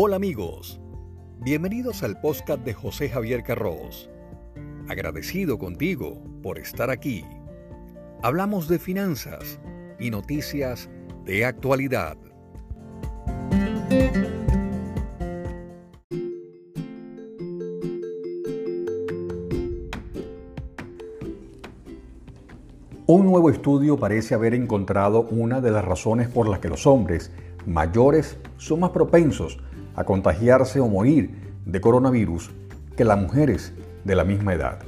Hola amigos, bienvenidos al podcast de José Javier Carros. Agradecido contigo por estar aquí. Hablamos de finanzas y noticias de actualidad. Un nuevo estudio parece haber encontrado una de las razones por las que los hombres mayores son más propensos a contagiarse o morir de coronavirus que las mujeres de la misma edad.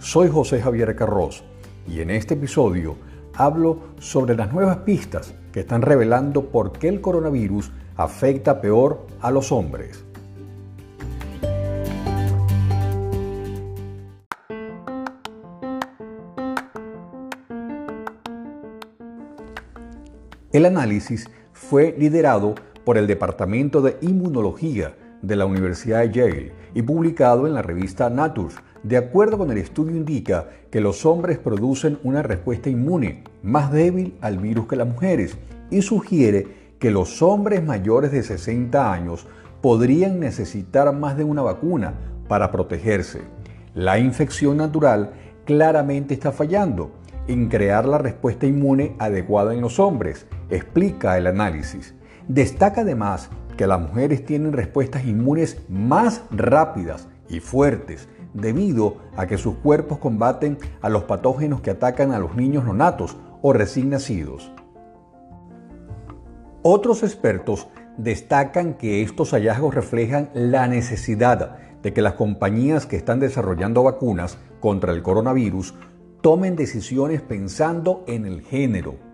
Soy José Javier Carros y en este episodio hablo sobre las nuevas pistas que están revelando por qué el coronavirus afecta peor a los hombres. El análisis fue liderado por el Departamento de Inmunología de la Universidad de Yale y publicado en la revista Nature. De acuerdo con el estudio indica que los hombres producen una respuesta inmune más débil al virus que las mujeres y sugiere que los hombres mayores de 60 años podrían necesitar más de una vacuna para protegerse. La infección natural claramente está fallando en crear la respuesta inmune adecuada en los hombres, explica el análisis. Destaca además que las mujeres tienen respuestas inmunes más rápidas y fuertes debido a que sus cuerpos combaten a los patógenos que atacan a los niños nonatos o recién nacidos. Otros expertos destacan que estos hallazgos reflejan la necesidad de que las compañías que están desarrollando vacunas contra el coronavirus tomen decisiones pensando en el género.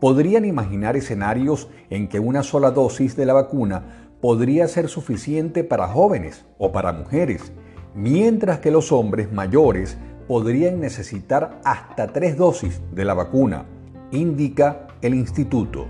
Podrían imaginar escenarios en que una sola dosis de la vacuna podría ser suficiente para jóvenes o para mujeres, mientras que los hombres mayores podrían necesitar hasta tres dosis de la vacuna, indica el instituto.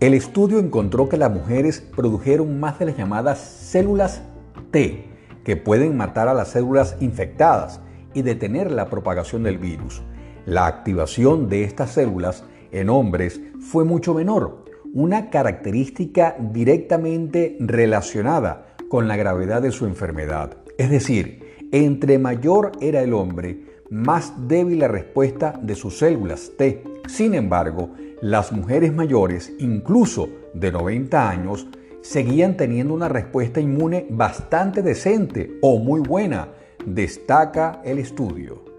El estudio encontró que las mujeres produjeron más de las llamadas células T, que pueden matar a las células infectadas, y detener la propagación del virus. La activación de estas células en hombres fue mucho menor, una característica directamente relacionada con la gravedad de su enfermedad. Es decir, entre mayor era el hombre, más débil la respuesta de sus células T. Sin embargo, las mujeres mayores, incluso de 90 años, seguían teniendo una respuesta inmune bastante decente o muy buena destaca el estudio.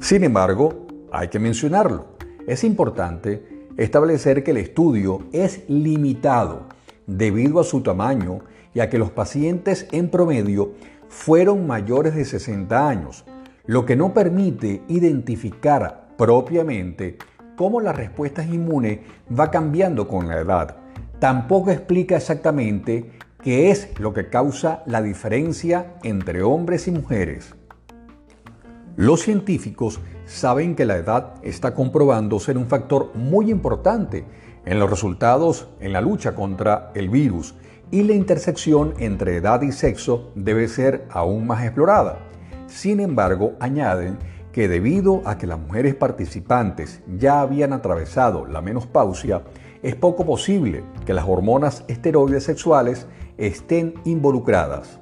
Sin embargo, hay que mencionarlo. Es importante establecer que el estudio es limitado debido a su tamaño y a que los pacientes en promedio fueron mayores de 60 años, lo que no permite identificar propiamente cómo la respuesta inmune va cambiando con la edad. Tampoco explica exactamente ¿Qué es lo que causa la diferencia entre hombres y mujeres. Los científicos saben que la edad está comprobando ser un factor muy importante en los resultados en la lucha contra el virus y la intersección entre edad y sexo debe ser aún más explorada. Sin embargo, añaden que debido a que las mujeres participantes ya habían atravesado la menopausia, es poco posible que las hormonas esteroides sexuales estén involucradas.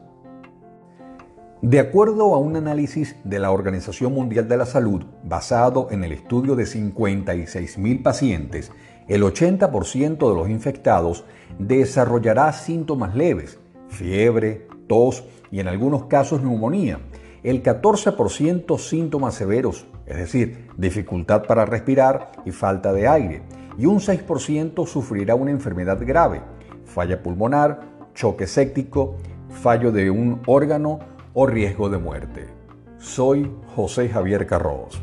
De acuerdo a un análisis de la Organización Mundial de la Salud basado en el estudio de 56.000 pacientes, el 80% de los infectados desarrollará síntomas leves, fiebre, tos y en algunos casos neumonía. El 14% síntomas severos, es decir, dificultad para respirar y falta de aire. Y un 6% sufrirá una enfermedad grave, falla pulmonar, choque séptico, fallo de un órgano o riesgo de muerte. Soy José Javier Carros.